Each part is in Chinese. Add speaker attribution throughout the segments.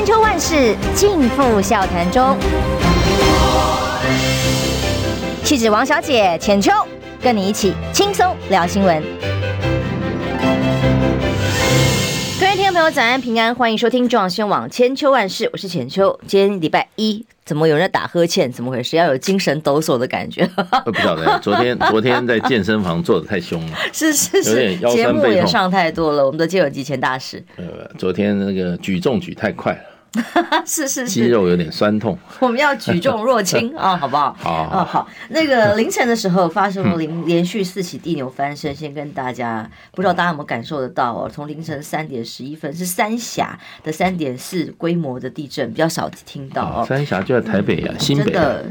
Speaker 1: 千秋万世尽付笑谈中。气质王小姐浅秋，跟你一起轻松聊新闻。各位听众朋友，早安平安，欢迎收听中央新闻网千秋万世，我是浅秋。今天礼拜一。怎么有人在打呵欠？怎么回事？要有精神抖擞的感觉。
Speaker 2: 不晓得，昨天昨天在健身房做的太凶了，
Speaker 1: 是是是，节目也上太多了。我们的健有极前大使，
Speaker 2: 呃，昨天那个举重举太快了。
Speaker 1: 是是是，
Speaker 2: 肌肉有点酸痛。
Speaker 1: 我们要举重若轻 啊，好不好？
Speaker 2: 好，好。
Speaker 1: 那个凌晨的时候发生了连连续四起地牛翻身，先跟大家，不知道大家有没有感受得到哦？从凌晨三点十一分是三峡的三点四规模的地震，比较少听到哦。
Speaker 2: 三峡就在台北啊，新北
Speaker 1: 真的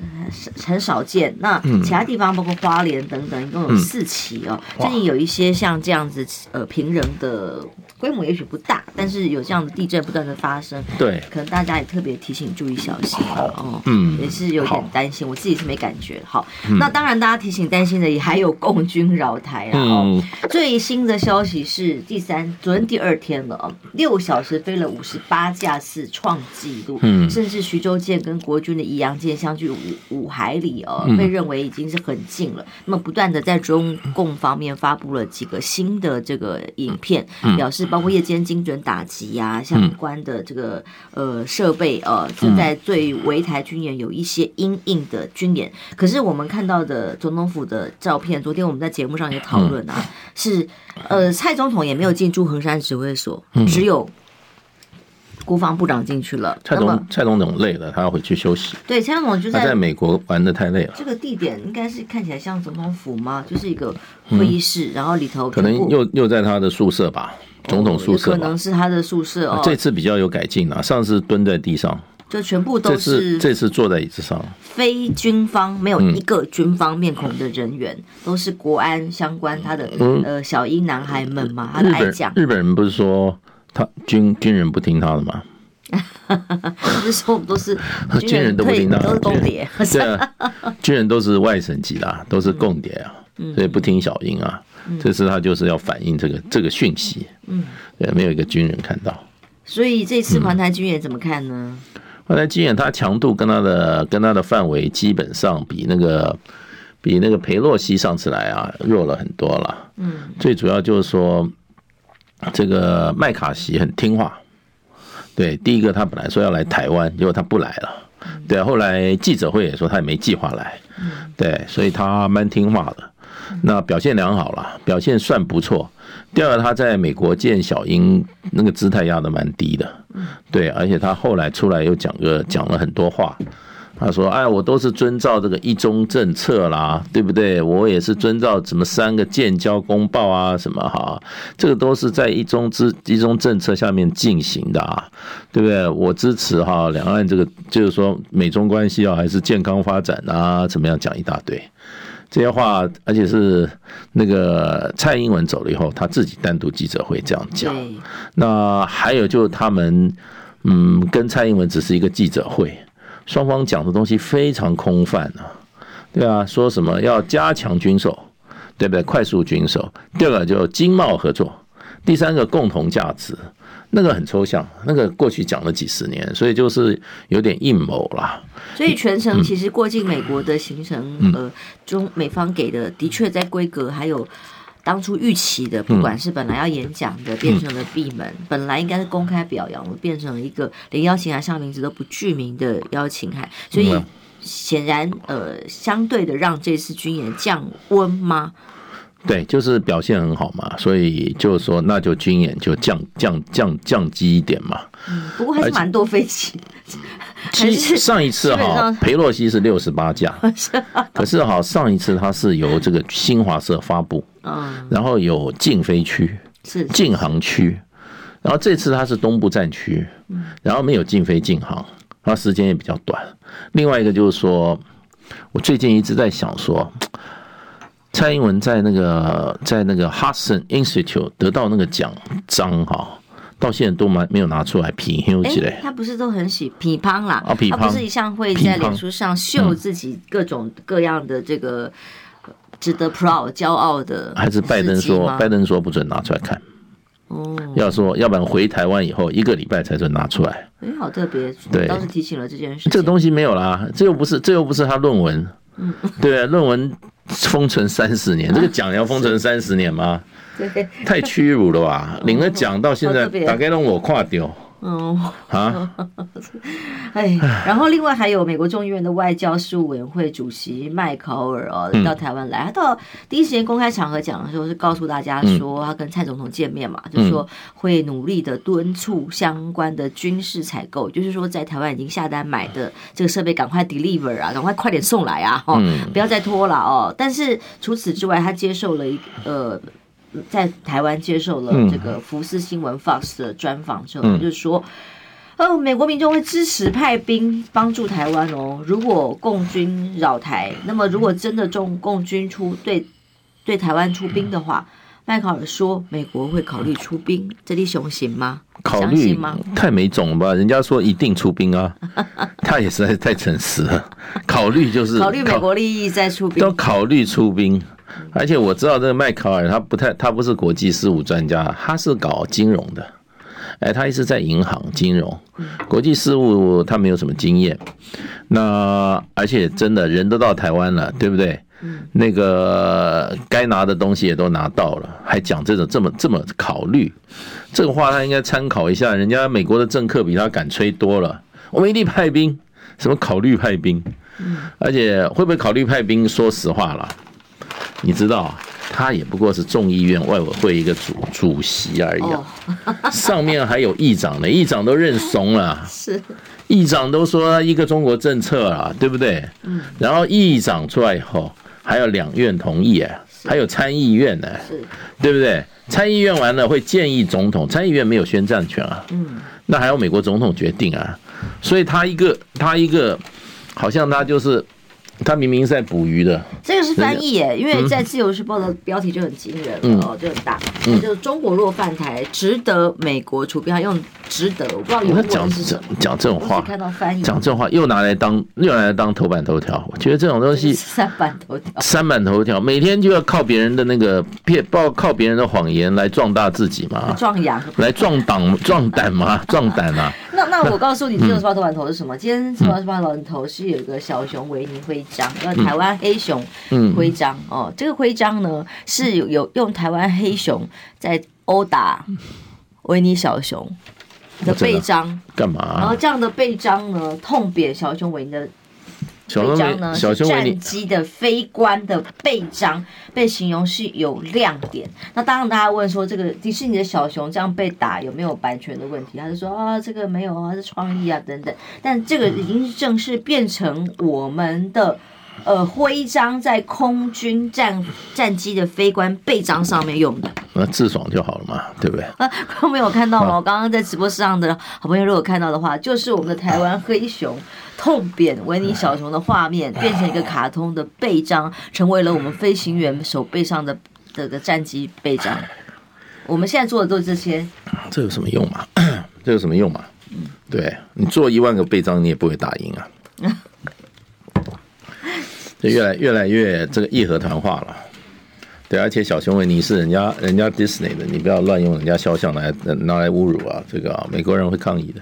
Speaker 1: 很少见。那其他地方包括花莲等等，一共有四起哦。最近有一些像这样子呃平人的规模也许不大，但是有这样的地震不断的发生。
Speaker 2: 对。
Speaker 1: 可能大家也特别提醒注意小心哦，嗯，也是有点担心，我自己是没感觉。好，那当然大家提醒担心的也还有共军扰台啊。哦，最新的消息是第三，昨天第二天了啊，六小时飞了五十八架次创纪录，嗯，甚至徐州舰跟国军的宜阳舰相距五五海里哦，被认为已经是很近了。那么不断的在中共方面发布了几个新的这个影片，表示包括夜间精准打击呀，相关的这个。呃，设备呃，是在对围台军演有一些阴影的军演，可是我们看到的总统府的照片，昨天我们在节目上也讨论啊，是呃，蔡总统也没有进驻衡山指挥所，只有国防部长进去了。
Speaker 2: 蔡总蔡总统累了，他要回去休息。
Speaker 1: 对，蔡总统就在
Speaker 2: 在美国玩的太累了。
Speaker 1: 这个地点应该是看起来像总统府吗？就是一个会议室，然后里头
Speaker 2: 可能又又在他的宿舍吧。总统宿舍
Speaker 1: 可能是他的宿舍哦。
Speaker 2: 这次比较有改进啊，上次蹲在地上，
Speaker 1: 就全部都是。
Speaker 2: 这次坐在椅子上，
Speaker 1: 非军方没有一个军方面孔的人员，都是国安相关他的呃小英男孩们嘛，他的爱将。
Speaker 2: 日本人不是说他军军人不听他的吗？
Speaker 1: 不是说我们都是
Speaker 2: 军人都不听他的，
Speaker 1: 都是共谍。
Speaker 2: 对啊，军人都是外省籍的，都是共谍啊，所以不听小英啊。这次他就是要反映这个这个讯息，嗯，对，没有一个军人看到，
Speaker 1: 所以这次环台军演怎么看呢？
Speaker 2: 环台军演，它强度跟它的跟它的范围基本上比那个比那个裴洛西上次来啊弱了很多了，嗯，最主要就是说这个麦卡锡很听话，对，第一个他本来说要来台湾，结果他不来了，对，后来记者会也说他也没计划来，对，所以他蛮听话的。那表现良好了，表现算不错。第二，他在美国见小英那个姿态压得蛮低的，对，而且他后来出来又讲个讲了很多话，他说：“哎，我都是遵照这个一中政策啦，对不对？我也是遵照什么三个建交公报啊，什么哈，这个都是在一中之一中政策下面进行的啊，对不对？我支持哈两岸这个就是说美中关系啊，还是健康发展啊，怎么样讲一大堆。”这些话，而且是那个蔡英文走了以后，他自己单独记者会这样讲。那还有就是他们，嗯，跟蔡英文只是一个记者会，双方讲的东西非常空泛啊，对啊，说什么要加强军售，对不对？快速军售。第二个就经贸合作，第三个共同价值。那个很抽象，那个过去讲了几十年，所以就是有点阴谋啦。
Speaker 1: 所以全程其实过境美国的行程，嗯、呃，中美方给的的确在规格还有当初预期的，不管是本来要演讲的变成了闭门，嗯、本来应该是公开表扬的，变成了一个连邀请函上名字都不具名的邀请函，所以显然呃，相对的让这次军演降温吗？
Speaker 2: 对，就是表现很好嘛，所以就是说，那就军演就降降降降低一点嘛。
Speaker 1: 嗯，不过还是蛮多飞机。
Speaker 2: 其实上一次哈，裴洛西是六十八架，可是哈，上一次他是由这个新华社发布，嗯，然后有禁飞区，是禁航区，然后这次他是东部战区，然后没有禁飞禁航，然后时间也比较短。另外一个就是说，我最近一直在想说。蔡英文在那个在那个 Hudson Institute 得到那个奖章哈，到现在都没没有拿出来批起来。
Speaker 1: 他不是都很喜批判啦？他不是一向会在脸书上秀自己各种各样的这个值得 proud 骄傲的？
Speaker 2: 还是拜登说拜登说不准拿出来看？哦，要说，要不然回台湾以后一个礼拜才准拿出来。
Speaker 1: 哎，好特别，
Speaker 2: 对，
Speaker 1: 倒是提醒了这件事。
Speaker 2: 这个东西没有啦，这又不是，这又不是他论文。嗯，对啊，论文封存三十年，这个奖要封存三十年吗？对，太屈辱了吧！领了奖到现在，大概让我跨掉。嗯啊，
Speaker 1: 哎，然后另外还有美国众议院的外交事务委员会主席麦考尔哦，到台湾来，他到第一时间公开场合讲的时候是告诉大家说，他跟蔡总统见面嘛，就是说会努力的敦促相关的军事采购，就是说在台湾已经下单买的这个设备赶快 deliver 啊，赶快快点送来啊，哦，不要再拖了哦。但是除此之外，他接受了一呃。在台湾接受了这个福斯新闻 Fox 的专访之后，他、就是说，哦，美国民众会支持派兵帮助台湾哦。如果共军扰台，那么如果真的中共军出对对台湾出兵的话，麦考尔说美国会考虑出兵，这里雄行吗？
Speaker 2: 考虑吗？太没种了吧？人家说一定出兵啊，他也实在是太诚实了。考虑就是
Speaker 1: 考虑美国利益再出兵，
Speaker 2: 都考虑出兵。而且我知道这个麦考尔他不太，他不是国际事务专家，他是搞金融的，哎，他一直在银行金融，国际事务他没有什么经验。那而且真的人都到台湾了，对不对？那个该拿的东西也都拿到了，还讲这种这么这么考虑，这个话他应该参考一下，人家美国的政客比他敢吹多了。我们一定派兵，什么考虑派兵？而且会不会考虑派兵？说实话了。你知道，他也不过是众议院外委会一个主主席而已啊，上面还有议长呢，议长都认怂了，是，议长都说一个中国政策啊，对不对？嗯，然后议长出来以后，还有两院同意哎，还有参议院呢，是，对不对？参议院完了会建议总统，参议院没有宣战权啊，嗯，那还要美国总统决定啊，所以他一个他一个，好像他就是。他明明是在捕鱼的，
Speaker 1: 这个是翻译耶，因为在《自由时报》的标题就很惊人哦，就很大，就是中国若犯台，值得美国除兵，他用值得，我不知道有讲这
Speaker 2: 讲这种话，
Speaker 1: 看到翻译。
Speaker 2: 讲这种话又拿来当又拿来当头版头条，我觉得这种东西
Speaker 1: 三版头条，
Speaker 2: 三版头条，每天就要靠别人的那个骗，报靠别人的谎言来壮大自己嘛，
Speaker 1: 壮阳，
Speaker 2: 来壮胆壮胆嘛，壮胆啊。
Speaker 1: 那那我告诉你，《自由时报》头版头是什么？今天《自由时报》头版头是有一个小熊维尼徽章，叫台湾黑熊徽章哦。这个徽章呢是有有用台湾黑熊在殴打维尼小熊的背章，
Speaker 2: 干嘛？
Speaker 1: 然后这样的背章呢，痛扁小熊维尼的。徽章呢是战机的飞官的背章，被形容是有亮点。那当然，大家问说这个迪士尼的小熊这样被打有没有版权的问题？他就说啊，这个没有啊，是创意啊等等。但这个已经是正式变成我们的呃徽章，在空军战战机的飞官背章上面用的。
Speaker 2: 那自爽就好了嘛，对不对？
Speaker 1: 啊，没有看到吗？我刚刚在直播室上的好朋友如果看到的话，就是我们的台湾黑熊。痛扁维尼小熊的画面变成一个卡通的背章，成为了我们飞行员手背上的这个战机背章。我们现在做的都是这些，
Speaker 2: 这有什么用嘛？这有什么用嘛？对，你做一万个背章，你也不会打赢啊。就越来越来越这个义和团化了。对，而且小熊维尼是人家人家 Disney 的，你不要乱用人家肖像来拿来侮辱啊！这个啊，美国人会抗议的。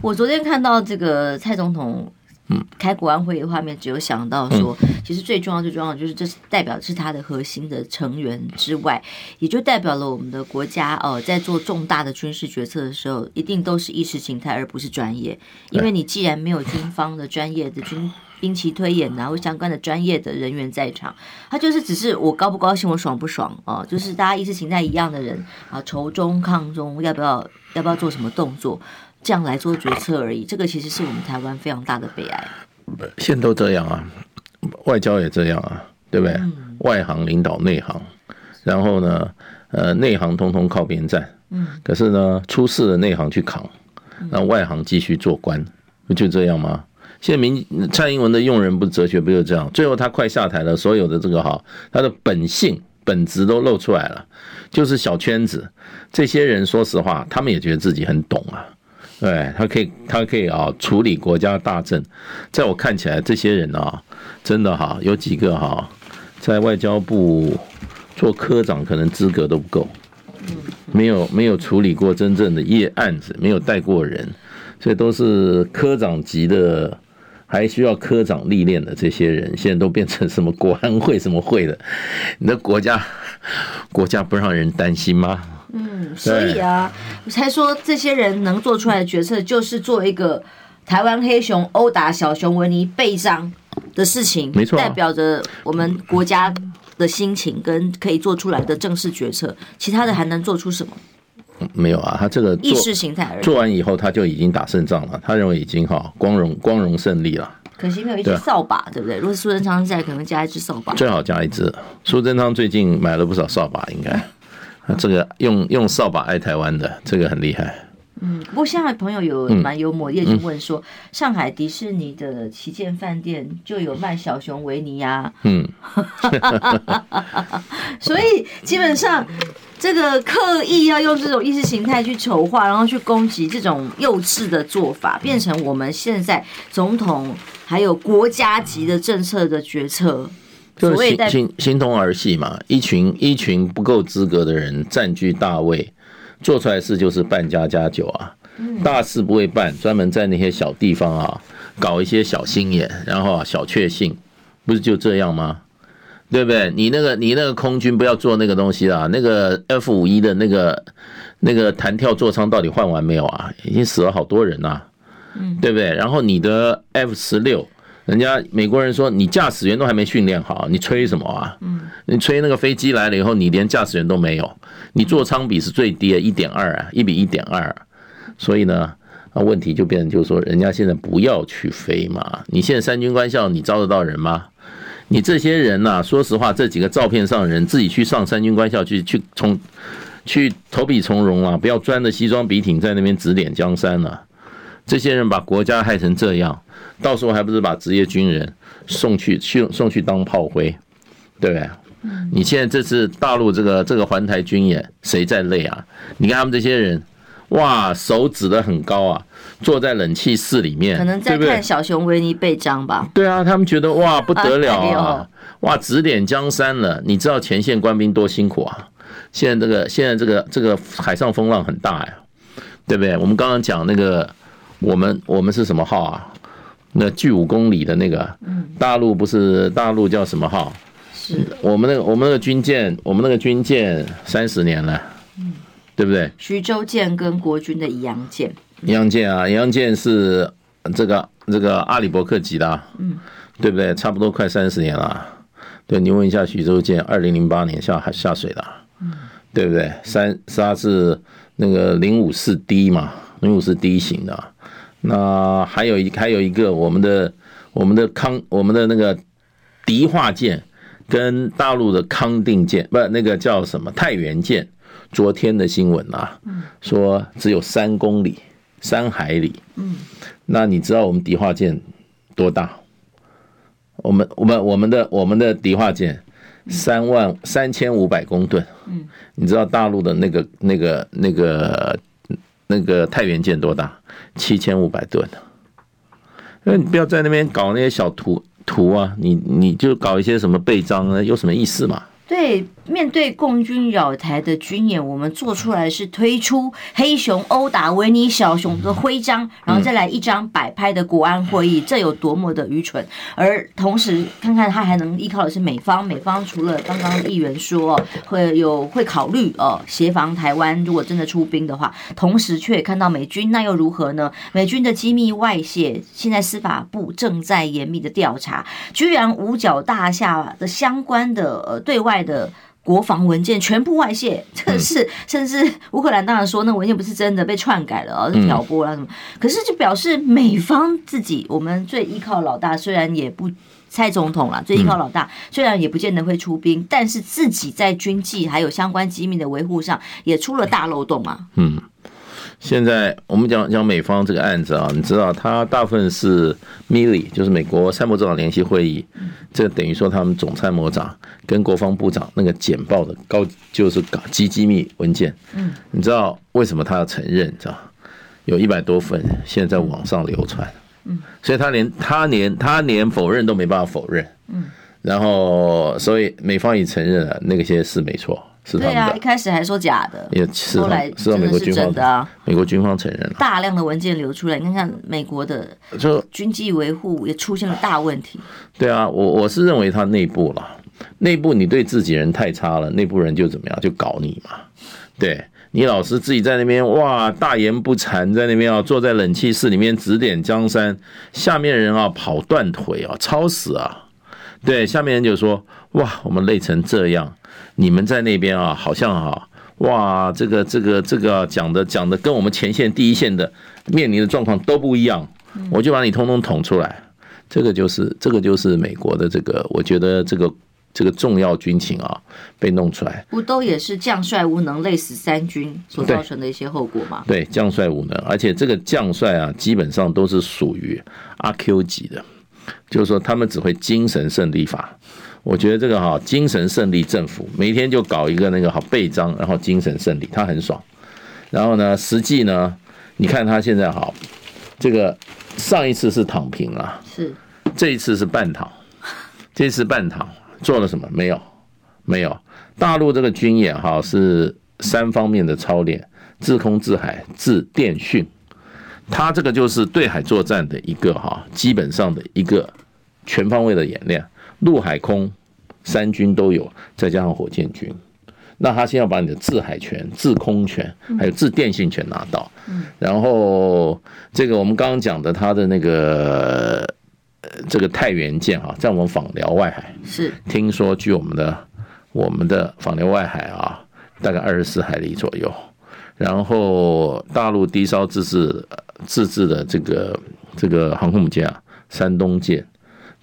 Speaker 1: 我昨天看到这个蔡总统。嗯，开国安会的画面，只有想到说，其实最重要、最重要的就是，这是代表是他的核心的成员之外，也就代表了我们的国家哦，在做重大的军事决策的时候，一定都是意识形态，而不是专业。因为你既然没有军方的专业的军兵棋推演然后相关的专业的人员在场，他就是只是我高不高兴，我爽不爽哦，就是大家意识形态一样的人啊，仇中抗中，要不要要不要做什么动作？这样来做决策而已，这个其实是我们台湾非常大的悲哀。
Speaker 2: 现都这样啊，外交也这样啊，对不对？嗯、外行领导内行，然后呢，呃，内行通通靠边站。嗯。可是呢，出事的内行去扛，让外行继续做官，不就这样吗？现在民蔡英文的用人不哲学，不就这样？最后他快下台了，所有的这个哈，他的本性本质都露出来了，就是小圈子。这些人说实话，他们也觉得自己很懂啊。对，他可以，他可以啊，处理国家大政。在我看起来，这些人啊，真的哈，有几个哈，在外交部做科长，可能资格都不够。没有没有处理过真正的业案子，没有带过人，所以都是科长级的，还需要科长历练的这些人，现在都变成什么国安会什么会的，你的国家国家不让人担心吗？
Speaker 1: 嗯，所以啊，我才说这些人能做出来的决策，就是做一个台湾黑熊殴打小熊维尼背上的事情，
Speaker 2: 没错，
Speaker 1: 代表着我们国家的心情跟可以做出来的正式决策，其他的还能做出什么？
Speaker 2: 没有啊，他这个
Speaker 1: 意识形态而已。
Speaker 2: 做完以后，他就已经打胜仗了，他认为已经哈光荣光荣胜利了。
Speaker 1: 可惜没有一只扫把，对，对不对？如果苏贞昌在，可能加一只扫把。
Speaker 2: 最好加一只。苏贞昌最近买了不少扫把，应该。这个用用扫把爱台湾的，这个很厉害。
Speaker 1: 嗯，不过现在朋友有蛮幽默，也就问说，上海迪士尼的旗舰饭店就有卖小熊维尼呀。嗯，所以基本上这个刻意要用这种意识形态去丑化，然后去攻击这种幼稚的做法，变成我们现在总统还有国家级的政策的决策，
Speaker 2: 就是形形形同儿戏嘛，一群一群不够资格的人占据大位。做出来的事就是办家家酒啊，大事不会办，专门在那些小地方啊搞一些小心眼，然后啊小确幸，不是就这样吗？对不对？你那个你那个空军不要做那个东西啦，那个 F 五一的那个那个弹跳座舱到底换完没有啊？已经死了好多人呐，对不对？然后你的 F 十六，人家美国人说你驾驶员都还没训练好，你吹什么啊？嗯你吹那个飞机来了以后，你连驾驶员都没有。你座舱比是最低的，一点二啊，一比一点二，所以呢，那问题就变成就是说，人家现在不要去飞嘛。你现在三军官校，你招得到人吗？你这些人呐，说实话，这几个照片上的人自己去上三军官校去，去从去投笔从戎啊，不要钻着西装笔挺在那边指点江山了。这些人把国家害成这样，到时候还不是把职业军人送去去送去当炮灰，对不对？你现在这次大陆这个这个环台军演，谁在累啊？你看他们这些人，哇，手指得很高啊，坐在冷气室里面，
Speaker 1: 可能在看小熊维尼被章吧。
Speaker 2: 对啊，他们觉得哇不得了啊，哇指点江山了。你知道前线官兵多辛苦啊？现在这个现在这个这个海上风浪很大呀，对不对？我们刚刚讲那个，我们我们是什么号啊？那距五公里的那个，大陆不是大陆叫什么号？是我们那个我们那个军舰，我们那个军舰三十年了，嗯，对不对？
Speaker 1: 徐州舰跟国军的宜阳舰，
Speaker 2: 宜阳舰啊，宜阳舰是这个这个阿里伯克级的，嗯，对不对？差不多快三十年了。对，你问一下徐州舰，二零零八年下海下水的，嗯，对不对？三它是那个零五四 D 嘛，零五四 D 型的。那还有一还有一个我们的我们的康我们的那个迪化舰。跟大陆的康定舰不，那个叫什么太原舰，昨天的新闻啊，说只有三公里，三海里。嗯，那你知道我们迪化舰多大？我们我们我们的我们的迪化舰三万三千五百公吨。嗯，你知道大陆的那个那个那个那个太原舰多大？七千五百吨。那你不要在那边搞那些小图。图啊，你你就搞一些什么背章啊？有什么意思嘛？
Speaker 1: 对。面对共军扰台的军演，我们做出来是推出黑熊殴打维尼小熊的徽章，然后再来一张摆拍的国安会议，这有多么的愚蠢！而同时看看他还能依靠的是美方，美方除了刚刚议员说会有会考虑哦协防台湾，如果真的出兵的话，同时却看到美军，那又如何呢？美军的机密外泄，现在司法部正在严密的调查，居然五角大厦的相关的呃对外的。国防文件全部外泄，这是甚至乌克兰当然说那文件不是真的，被篡改了啊，是挑拨了什么？可是就表示美方自己，我们最依靠老大，虽然也不蔡总统了，最依靠老大，虽然也不见得会出兵，但是自己在军纪还有相关机密的维护上也出了大漏洞啊。嗯。
Speaker 2: 现在我们讲讲美方这个案子啊，你知道，他大部分是 Milley，就是美国参谋长联席会议，这等于说他们总参谋长跟国防部长那个简报的高，就是搞机机密文件。嗯，你知道为什么他要承认？你知道，有一百多份现在在网上流传。嗯，所以他连他连他连否认都没办法否认。嗯，然后所以美方也承认了那个些是没错。
Speaker 1: 对啊，一开始还说假的，
Speaker 2: 也是
Speaker 1: 后来真的是真的啊。
Speaker 2: 美国军方承认了，
Speaker 1: 大量的文件流出来，你看看美国的就军纪维护也出现了大问题。
Speaker 2: 对啊，我我是认为他内部了，内部你对自己人太差了，内部人就怎么样，就搞你嘛。对你老是自己在那边哇大言不惭，在那边啊坐在冷气室里面指点江山，下面人啊跑断腿啊，超死啊！对，下面人就说哇，我们累成这样。你们在那边啊，好像啊，哇，这个这个这个讲的讲的跟我们前线第一线的面临的状况都不一样，我就把你通通捅出来，这个就是这个就是美国的这个，我觉得这个这个重要军情啊被弄出来，
Speaker 1: 不都也是将帅无能累死三军所造成的一些后果吗？
Speaker 2: 对，将帅无能，而且这个将帅啊，基本上都是属于阿 Q 级的，就是说他们只会精神胜利法。我觉得这个哈精神胜利政府每天就搞一个那个好背章，然后精神胜利，他很爽。然后呢，实际呢，你看他现在好，这个上一次是躺平了，
Speaker 1: 是
Speaker 2: 这一次是半躺，这次半躺做了什么？没有，没有。大陆这个军演哈是三方面的操练：制空、制海、制电训。他这个就是对海作战的一个哈，基本上的一个全方位的演练，陆海空。三军都有，再加上火箭军，那他先要把你的制海权、制空权，还有制电信权拿到。然后这个我们刚刚讲的他的那个这个太原舰哈，在我们访辽外海，
Speaker 1: 是
Speaker 2: 听说据我们的我们的访辽外海啊，大概二十四海里左右。然后大陆低烧自制自制的这个这个航空母舰啊，山东舰。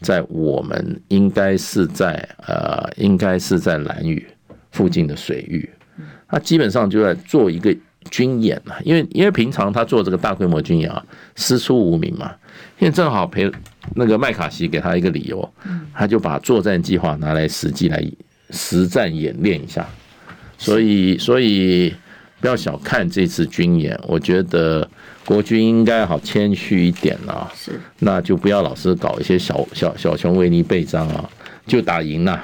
Speaker 2: 在我们应该是在呃，应该是在兰屿附近的水域，他基本上就在做一个军演嘛，因为因为平常他做这个大规模军演啊，师出无名嘛，现在正好陪那个麦卡锡给他一个理由，他就把作战计划拿来实际来实战演练一下，所以所以不要小看这次军演，我觉得。国军应该好谦虚一点啊，是，那就不要老是搞一些小小小熊维尼背章啊，就打赢了，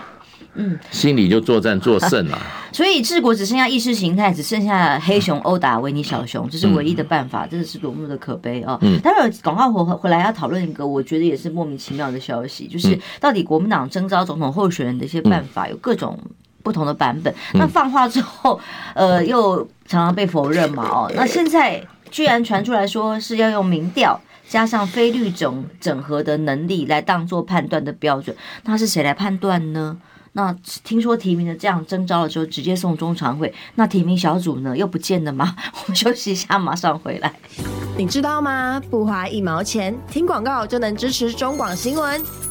Speaker 2: 嗯，心里就作战作胜了。
Speaker 1: 所以治国只剩下意识形态，只剩下黑熊殴打维尼小熊，这是唯一的办法，真的是多么的可悲啊！嗯，待会儿广告回回来要讨论一个，我觉得也是莫名其妙的消息，就是到底国民党征召总统候选人的一些办法有各种不同的版本，那放话之后，呃，又常常被否认嘛，哦，那现在。居然传出来说是要用民调加上非律整整合的能力来当做判断的标准，那是谁来判断呢？那听说提名的这样征召了之后直接送中常会，那提名小组呢又不见了吗？我们休息一下，马上回来。
Speaker 3: 你知道吗？不花一毛钱，听广告就能支持中广新闻。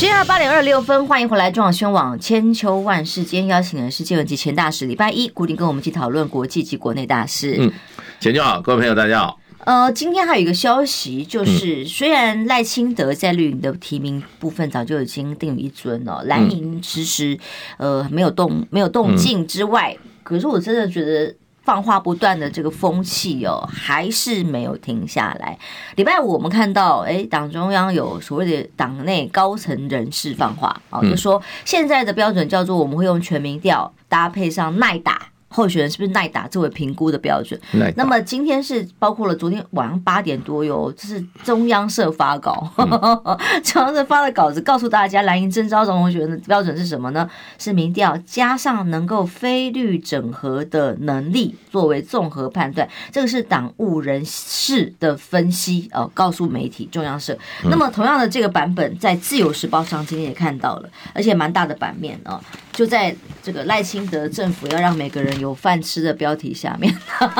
Speaker 1: 十二八点二十六分，欢迎回来中广新闻网千秋万世。今天邀请的是介文及前大使，礼拜一固定跟我们一起讨论国际及国内大事。
Speaker 2: 嗯，钱秋好，各位朋友大家好。
Speaker 1: 呃，今天还有一个消息，就是虽然赖清德在绿营的提名部分早就已经定于一尊了，蓝营迟迟呃没有动没有动静之外，可是我真的觉得放话不断的这个风气哦，还是没有停下来。礼拜五我们看到，哎，党中央有所谓的党内高层人士放话啊，就说现在的标准叫做我们会用全民调搭配上耐打。候选人是不是耐打作为评估的标准？那么今天是包括了昨天晚上八点多哟，这是中央社发稿，嗯、中央社发的稿子告诉大家，蓝营征召总统候选人的标准是什么呢？是民调加上能够非律整合的能力作为综合判断。这个是党务人士的分析哦，告诉媒体中央社。那么同样的这个版本在自由时报上今天也看到了，而且蛮大的版面哦。就在这个赖清德政府要让每个人有饭吃的标题下面，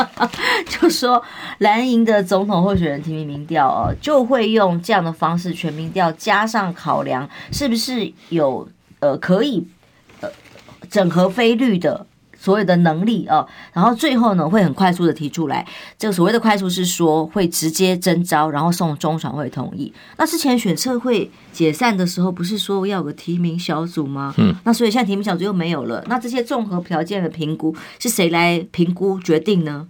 Speaker 1: 就说蓝营的总统候选人提名民调哦，就会用这样的方式全民调加上考量，是不是有呃可以呃整合非绿的所有的能力哦，然后最后呢会很快速的提出来。这个所谓的快速是说会直接征召，然后送中常会同意。那之前选测会解散的时候，不是说要有个提名小组吗？嗯，那所以现在提名小组又没有了。那这些综合条件的评估是谁来评估决定呢？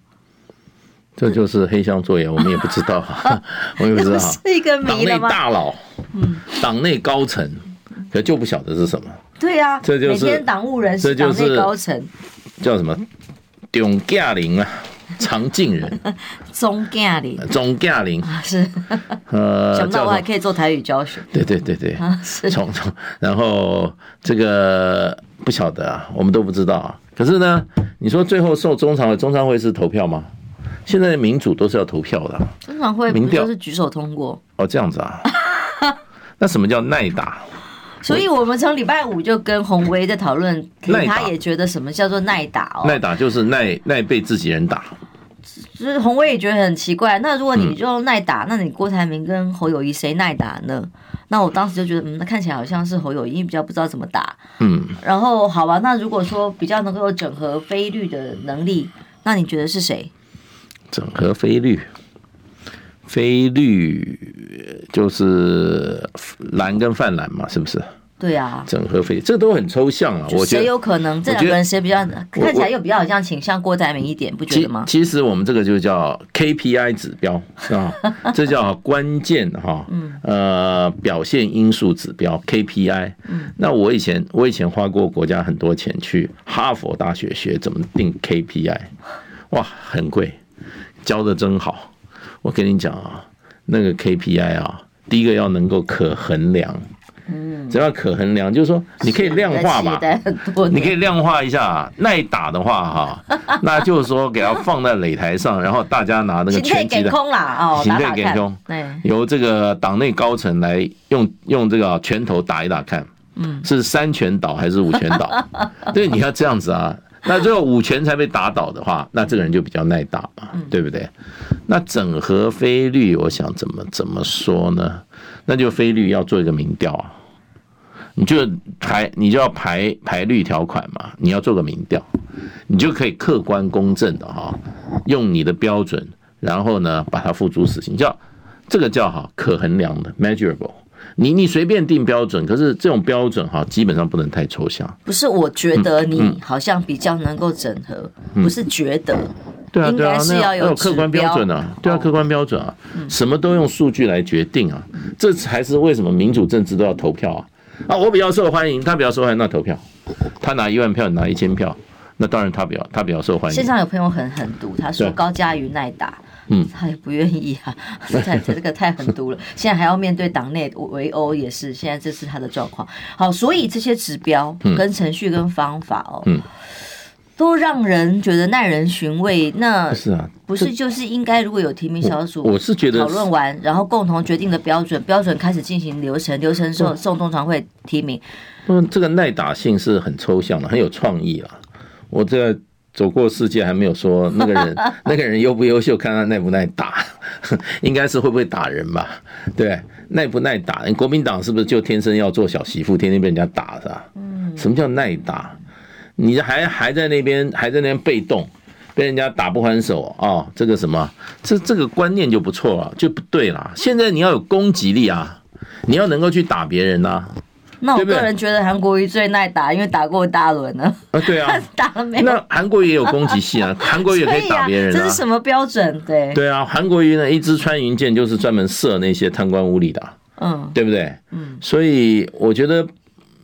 Speaker 2: 这就是黑箱作业，我们也不知道，我也不知道。
Speaker 1: 是一个
Speaker 2: 党内大佬，嗯，党内高层，可就不晓得是什么。
Speaker 1: 对呀、啊，
Speaker 2: 这就是
Speaker 1: 每天党务人士，党内高层
Speaker 2: 叫什么？董嘉玲啊，常静人，
Speaker 1: 钟嘉玲，
Speaker 2: 钟嘉玲
Speaker 1: 是呃，想不到我还可以做台语教学。
Speaker 2: 对对对对，从从、啊，然后这个不晓得啊，我们都不知道啊。可是呢，你说最后受中常会，中常会是投票吗？现在的民主都是要投票的，
Speaker 1: 中常会民调是举手通过。
Speaker 2: 哦，这样子啊？那什么叫耐打？
Speaker 1: 所以我们从礼拜五就跟洪威在讨论，他也觉得什么叫做耐打哦？
Speaker 2: 耐打就是耐耐被自己人打。
Speaker 1: 就是洪威也觉得很奇怪。那如果你就耐打，那你郭台铭跟侯友谊谁耐打呢？那我当时就觉得，嗯，那看起来好像是侯友谊比较不知道怎么打。嗯。然后好吧，那如果说比较能够整合非绿的能力，那你觉得是谁？
Speaker 2: 整合非绿，非绿就是蓝跟泛蓝嘛，是不是？
Speaker 1: 对啊，
Speaker 2: 整合费这都很抽象啊。我觉得谁
Speaker 1: 有可能这两个人谁比较看起来又比较好像倾向郭台铭一点，不觉得吗？
Speaker 2: 其实我们这个就叫 KPI 指标啊，这叫关键哈，呃，表现因素指标 KPI。那我以前我以前花过国家很多钱去哈佛大学学怎么定 KPI，哇，很贵。教的真好，我跟你讲啊，那个 KPI 啊，第一个要能够可衡量，嗯，只要可衡量，就是说你可以量化嘛，你可以量化一下，耐打的话哈，那就是说给它放在擂台上，然后大家拿那个拳击的，形态给空，由这个党内高层来用用这个拳头打一打看，嗯，是三拳倒还是五拳倒？对，你要这样子啊。那最后五拳才被打倒的话，那这个人就比较耐打嘛，对不对？那整合非律，我想怎么怎么说呢？那就非律要做一个民调啊，你就排，你就要排排绿条款嘛，你要做个民调，你就可以客观公正的哈，用你的标准，然后呢把它付诸实行，叫这个叫哈可衡量的 measurable。你你随便定标准，可是这种标准哈，基本上不能太抽象。
Speaker 1: 不是，我觉得你好像比较能够整合，不是觉得。对啊，对啊，那要有
Speaker 2: 客观标准啊，对啊，客观标准啊，什么都用数据来决定啊，这才是为什么民主政治都要投票啊。啊，我比较受欢迎，他比较受欢迎，那投票，他拿一万票，你拿一千票，那当然他比较他比较受欢迎。
Speaker 1: 线上有朋友很狠毒，他说高嘉瑜耐打。嗯，他也不愿意啊，太这个太狠毒了。现在还要面对党内围殴，也是现在这是他的状况。好，所以这些指标、跟程序、跟方法哦，嗯，都让人觉得耐人寻味。那是啊，不是就是应该如果有提名小组，
Speaker 2: 我是觉得
Speaker 1: 讨论完，然后共同决定的标准，标准开始进行流程，流程送送中常会提名。
Speaker 2: 嗯，这个耐打性是很抽象的，很有创意啊。我这。走过世界还没有说那个人 那个人优不优秀，看他耐不耐打，应该是会不会打人吧？对，耐不耐打？你国民党是不是就天生要做小媳妇，天天被人家打是吧？嗯，什么叫耐打？你还还在那边还在那边被动，被人家打不还手啊、哦？这个什么？这这个观念就不错了，就不对了。现在你要有攻击力啊，你要能够去打别人呐。
Speaker 1: 那我个人觉得韩国瑜最耐打，因为打过大轮了。
Speaker 2: 啊，对啊，
Speaker 1: 打了没有？
Speaker 2: 那韩国瑜也有攻击性啊，韩国瑜也可以打别人啊。
Speaker 1: 这是什么标准？对
Speaker 2: 对啊，韩国瑜呢，一支穿云箭就是专门射那些贪官污吏的，嗯，对不对？嗯，所以我觉得。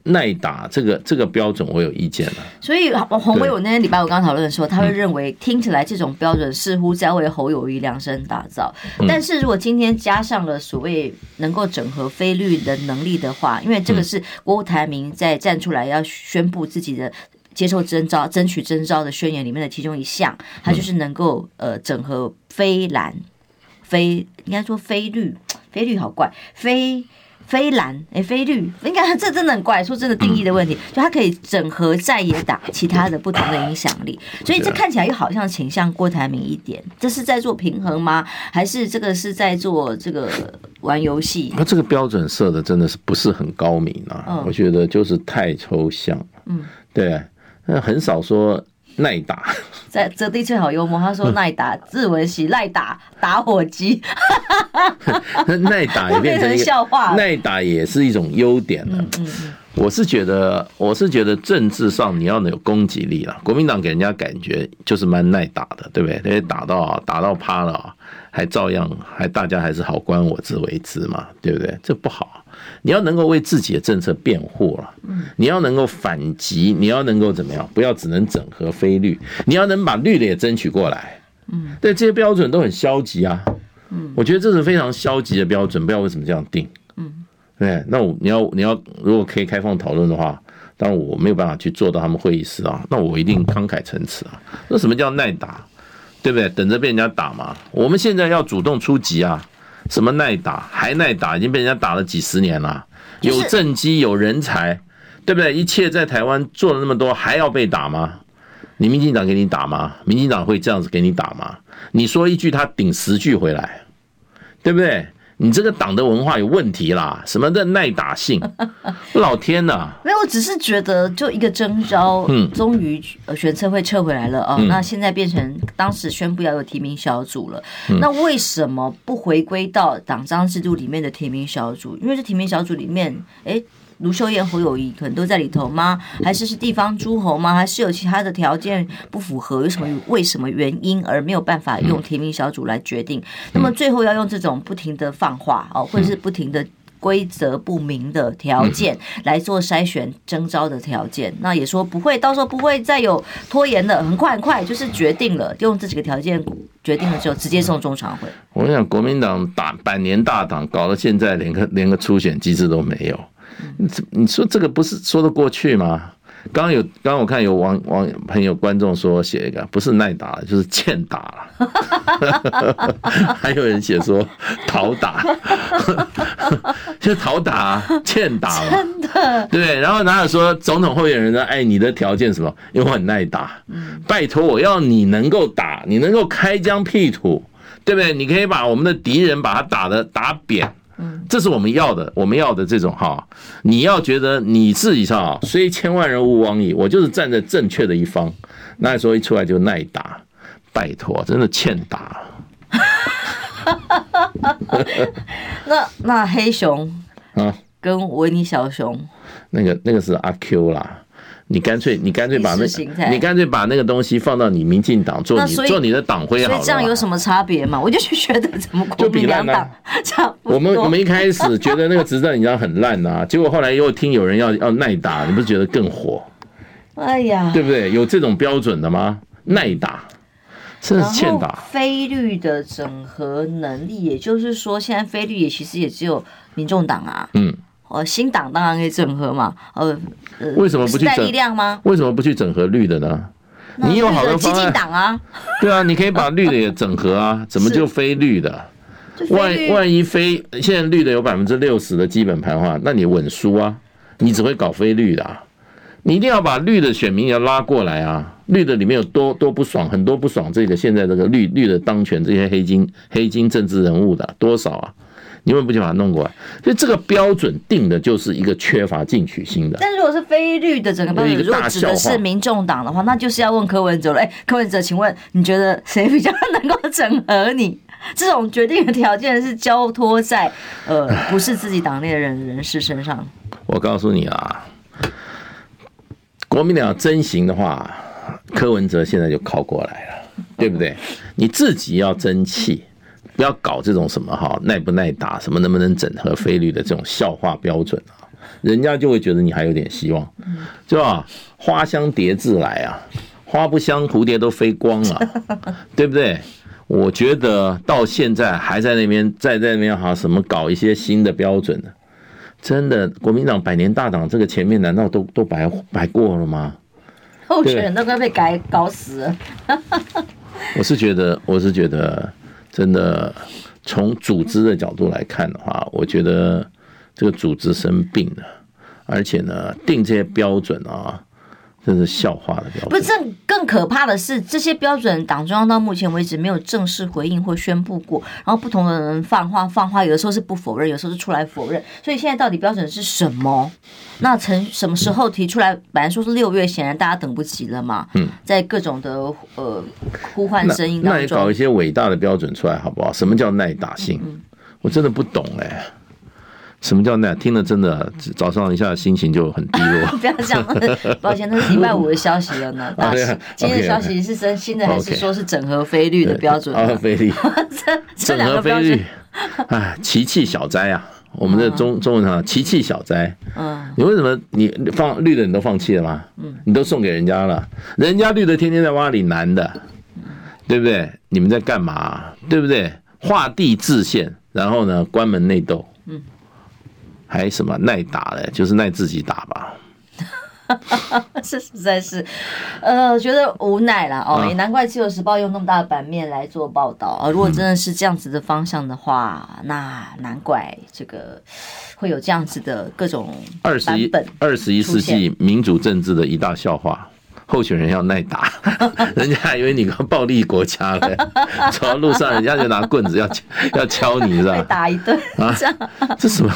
Speaker 2: 耐打这个这个标准我有意见了，
Speaker 1: 所以鸿薇我那天礼拜五刚讨论的时候，他会认为听起来这种标准似乎在为侯友谊量身打造。但是如果今天加上了所谓能够整合非绿的能力的话，因为这个是郭台铭在站出来要宣布自己的接受征召、争取征召的宣言里面的其中一项，他就是能够呃整合非蓝、非应该说非绿、非绿好怪非。非蓝哎，非绿，应该这真的很怪。说真的，定义的问题，就它可以整合在野党其他的不同的影响力，所以这看起来又好像倾向郭台铭一点。这是在做平衡吗？还是这个是在做这个玩游戏？
Speaker 2: 那这个标准设的真的是不是很高明啊？我觉得就是太抽象。嗯，对，那很少说耐打。
Speaker 1: 在泽地最好幽默，他说耐打，日文系耐打打火机。
Speaker 2: 耐打 也变成笑话，耐打也是一种优点了。嗯嗯嗯。我是觉得，我是觉得政治上你要有攻击力了。国民党给人家感觉就是蛮耐打的，对不对？因为打到打到趴了，还照样还大家还是好官我之为之嘛，对不对？这不好。你要能够为自己的政策辩护了，你要能够反击，你要能够怎么样？不要只能整合非绿，你要能把绿的也争取过来。嗯，对，这些标准都很消极啊。嗯，我觉得这是非常消极的标准，不知道为什么这样定。嗯对，那我你要你要如果可以开放讨论的话，当然我没有办法去做到他们会议室啊，那我一定慷慨陈词啊。那什么叫耐打，对不对？等着被人家打嘛。我们现在要主动出击啊。什么耐打还耐打，已经被人家打了几十年了。有政绩有人才，对不对？一切在台湾做了那么多，还要被打吗？你民进党给你打吗？民进党会这样子给你打吗？你说一句，他顶十句回来，对不对？你这个党的文化有问题啦！什么的耐打性？老天呐！
Speaker 1: 没有，我只是觉得就一个征召，嗯，终于呃选策会撤回来了哦。那现在变成当时宣布要有提名小组了，那为什么不回归到党章制度里面的提名小组？因为这提名小组里面，哎。卢秀燕、侯友谊可能都在里头吗？还是是地方诸侯吗？还是有其他的条件不符合？有什么为什么原因而没有办法用提名小组来决定？那么最后要用这种不停的放话哦，或者是不停的规则不明的条件来做筛选征招的条件？那也说不会，到时候不会再有拖延的，很快很快就是决定了，用这几个条件决定了之后，直接送中常会。
Speaker 2: 我跟你讲，国民党打百年大党搞到现在连个连个初选机制都没有。你你说这个不是说得过去吗？刚刚有刚刚我看有网网朋友观众说写一个不是耐打就是欠打了，还有人写说讨打，就讨打欠打了，
Speaker 1: 真的
Speaker 2: 对。然后哪有说总统候选人说哎你的条件什么？因为我很耐打，拜托我要你能够打，你能够开疆辟土，对不对？你可以把我们的敌人把他打的打扁。嗯，这是我们要的，我们要的这种哈，你要觉得你自己上，虽千万人吾往矣，我就是站在正确的一方，那时候一出来就耐打，拜托，真的欠打。
Speaker 1: 那那黑熊啊，跟维尼小熊，
Speaker 2: 那个那个是阿 Q 啦。你干脆，你干脆把那，你干脆把那个东西放到你民进党做你做你的党徽好了。
Speaker 1: 所以这样有什么差别嘛？我就觉得怎么国民两党 差不多。
Speaker 2: 我们我们一开始觉得那个执政你知道很烂呐，结果后来又听有人要要耐打，你不是觉得更火？
Speaker 1: 哎呀，
Speaker 2: 对不对？有这种标准的吗？耐打，真是欠打。
Speaker 1: 菲律的整合能力，也就是说，现在菲律也其实也只有民众党啊。嗯。哦，新党当然可以整合嘛，呃，
Speaker 2: 为什么不去整
Speaker 1: 力量吗？
Speaker 2: 为什么不去整合绿的呢？你有好多方案。激进党啊，对啊，你可以把绿的也整合啊，怎么就非绿的？万万一非现在绿的有百分之六十的基本盘的话，那你稳输啊，你只会搞非绿的啊，你一定要把绿的选民要拉过来啊，绿的里面有多多不爽，很多不爽这个现在这个绿绿的当权这些黑金黑金政治人物的多少啊？你为什么不去把它弄过来？所以这个标准定的就是一个缺乏进取心的。
Speaker 1: 但如果是非绿的整个标准，如果指的是民众党的话，那就是要问柯文哲了。哎，柯文哲，请问你觉得谁比较能够整合你？这种决定的条件是交托在呃不是自己党内的人人士身上。
Speaker 2: 我告诉你啊，国民党真行的话，柯文哲现在就靠过来了，对不对？你自己要争气。不要搞这种什么哈耐不耐打，什么能不能整合非律的这种笑话标准啊，人家就会觉得你还有点希望，是吧？花香蝶自来啊，花不香，蝴蝶都飞光了，对不对？我觉得到现在还在那边在在那边哈什么搞一些新的标准呢？真的，国民党百年大党这个前面难道都都白白过了吗？
Speaker 1: 候选人都快被改搞死了。
Speaker 2: 我是觉得，我是觉得。真的，从组织的角度来看的话，我觉得这个组织生病了，而且呢，定这些标准啊，这是笑话的标准。
Speaker 1: 不是，更更可怕的是，这些标准党中央到目前为止没有正式回应或宣布过。然后不同的人放话放话，有的时候是不否认，有时候是出来否认。所以现在到底标准是什么？那从什么时候提出来？本来说是六月，显然大家等不及了嘛。嗯，在各种的呃呼唤声音当中，
Speaker 2: 那也搞一些伟大的标准出来好不好？什么叫耐打性？嗯、我真的不懂哎、欸。什么叫那？听了真的早上一下心情就很低落。
Speaker 1: 不要讲，抱歉，那是礼拜五的消息了呢。大今天的消息是真新的还是说是整合菲律的标准？整合
Speaker 2: 菲律，整合菲律。哎，奇气小灾啊！我们的中中文上奇气小灾。嗯，你为什么你放绿的你都放弃了吗？嗯，你都送给人家了，人家绿的天天在挖里南的，对不对？你们在干嘛？对不对？画地自限，然后呢，关门内斗。嗯。还什么耐打的，就是耐自己打吧。
Speaker 1: 是实在是，呃，觉得无奈了哦。也难怪《自由时报》用那么大的版面来做报道啊。如果真的是这样子的方向的话，嗯、那难怪这个会有这样子的各种
Speaker 2: 二十一二十一世纪民主政治的一大笑话。候选人要耐打，人家还以为你个暴力国家嘞，走到路上人家就拿棍子要 要敲你，是吧？
Speaker 1: 打一顿啊？
Speaker 2: 这什么？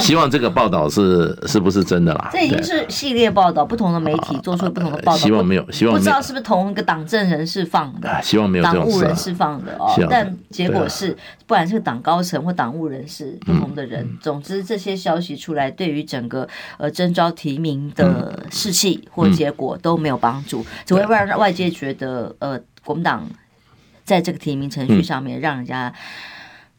Speaker 2: 希望这个报道是是不是真的啦？
Speaker 1: 这已经是系列报道，不同的媒体做出不同的报道。
Speaker 2: 希望没有，希望
Speaker 1: 不知道是不是同一个党政人士放的？
Speaker 2: 希望没有这种
Speaker 1: 党务人士放的哦。但结果是，不管是党高层或党务人士不同的人，总之这些消息出来，对于整个呃征召提名的士气或结果都没有帮助，只会让外界觉得呃国民党在这个提名程序上面让人家。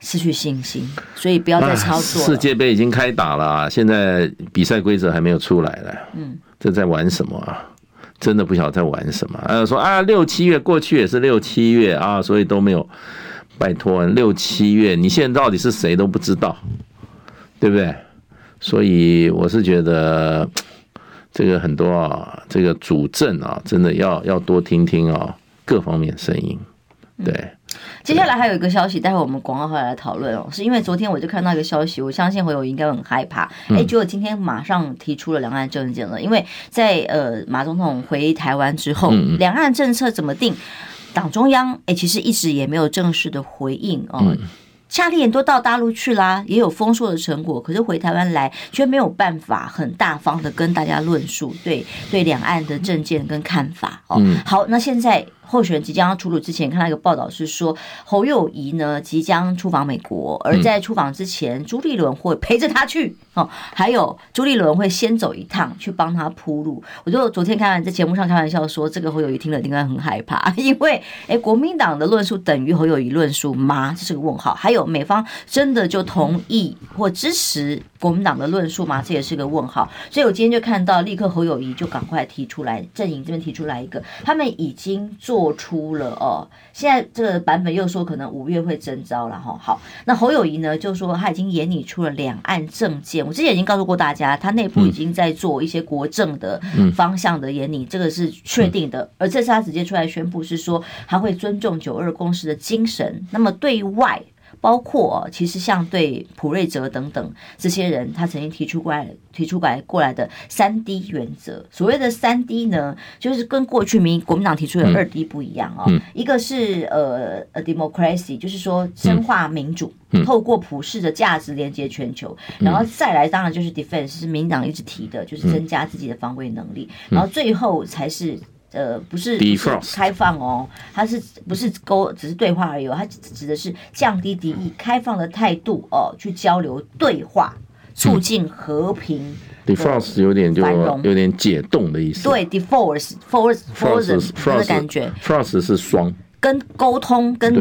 Speaker 1: 失去信心，所以不要再操作。
Speaker 2: 世界杯已经开打了，现在比赛规则还没有出来了。嗯，这在玩什么啊？真的不晓得在玩什么。呃，说啊，六七月过去也是六七月啊，所以都没有。拜托，六七月，你现在到底是谁都不知道，对不对？所以我是觉得这个很多啊，这个主政啊，真的要要多听听啊各方面声音，对。
Speaker 1: 接下来还有一个消息，待会我们广告回来讨论哦。是因为昨天我就看到一个消息，我相信侯友应该很害怕。哎，结果今天马上提出了两岸政见了。因为在呃马总统回台湾之后，两岸政策怎么定，党中央哎其实一直也没有正式的回应哦。夏立言都到大陆去啦，也有丰硕的成果，可是回台湾来却没有办法很大方的跟大家论述对对两岸的政见跟看法哦。好，那现在。候选人即将要出炉之前，看到一个报道是说，侯友谊呢即将出访美国，而在出访之前，朱立伦会陪着他去 哦，还有朱立伦会先走一趟去帮他铺路。我就昨天看完在节目上开玩笑说，这个侯友谊听了应该很害怕，因为哎，国民党的论述等于侯友谊论述吗？这是个问号。还有美方真的就同意或支持国民党的论述吗？这也是个问号。所以我今天就看到，立刻侯友谊就赶快提出来，阵营这边提出来一个，他们已经做。做出了哦，现在这个版本又说可能五月会征召了哈。好，那侯友谊呢就说他已经研拟出了两岸政见，我之前已经告诉过大家，他内部已经在做一些国政的方向的研拟，这个是确定的。而这次他直接出来宣布是说他会尊重九二共识的精神，那么对外。包括其实像对普瑞哲等等这些人，他曾经提出过来、提出过来过来的三 D 原则。所谓的三 D 呢，就是跟过去民国民党提出的二 D 不一样啊、哦。一个是呃呃 democracy，就是说深化民主，透过普世的价值连接全球。然后再来，当然就是 defense，是民党一直提的，就是增加自己的防卫能力。然后最后才是。呃，不是开放哦，它是不是勾，只是对话而已。它指的是降低敌意、开放的态度哦，去交流、对话，促进和平。
Speaker 2: Defrost 有点就有点解冻的意思。
Speaker 1: 对，Defrost，Frost，Frozen 的感觉。
Speaker 2: Frost 是霜，
Speaker 1: 跟沟通跟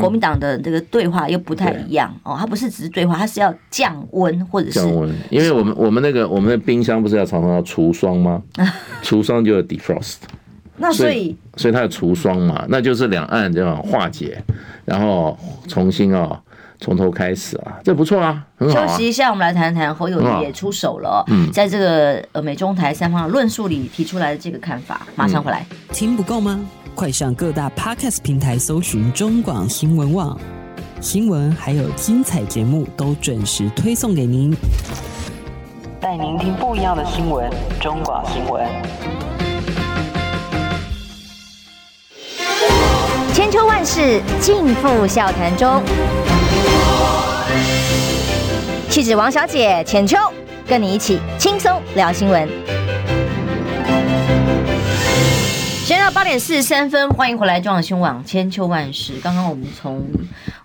Speaker 1: 国民党的这个对话又不太一样哦。它不是只是对话，它是要降温或者是降温。
Speaker 2: 因为我们我们那个我们的冰箱不是要常常要除霜吗？除霜就有 Defrost。
Speaker 1: 那所以，
Speaker 2: 所以它有除霜嘛，那就是两岸这样化解，然后重新啊，从头开始啊，这不错啊，很好啊。
Speaker 1: 休息一下，我们来谈谈侯友宜也出手了，嗯，在这个呃美中台三方的论述里提出来的这个看法，马上回来。
Speaker 4: 听不够吗？快上各大 Podcast 平台搜寻中广新闻网，新闻还有精彩节目都准时推送给您。
Speaker 5: 带您听不一样的新闻。中广新闻，
Speaker 6: 千秋万世尽付笑谈中。气质王小姐浅秋，跟你一起轻松聊新闻。
Speaker 1: 现在八点四十三分，欢迎回来中广新网千秋万世。刚刚我们从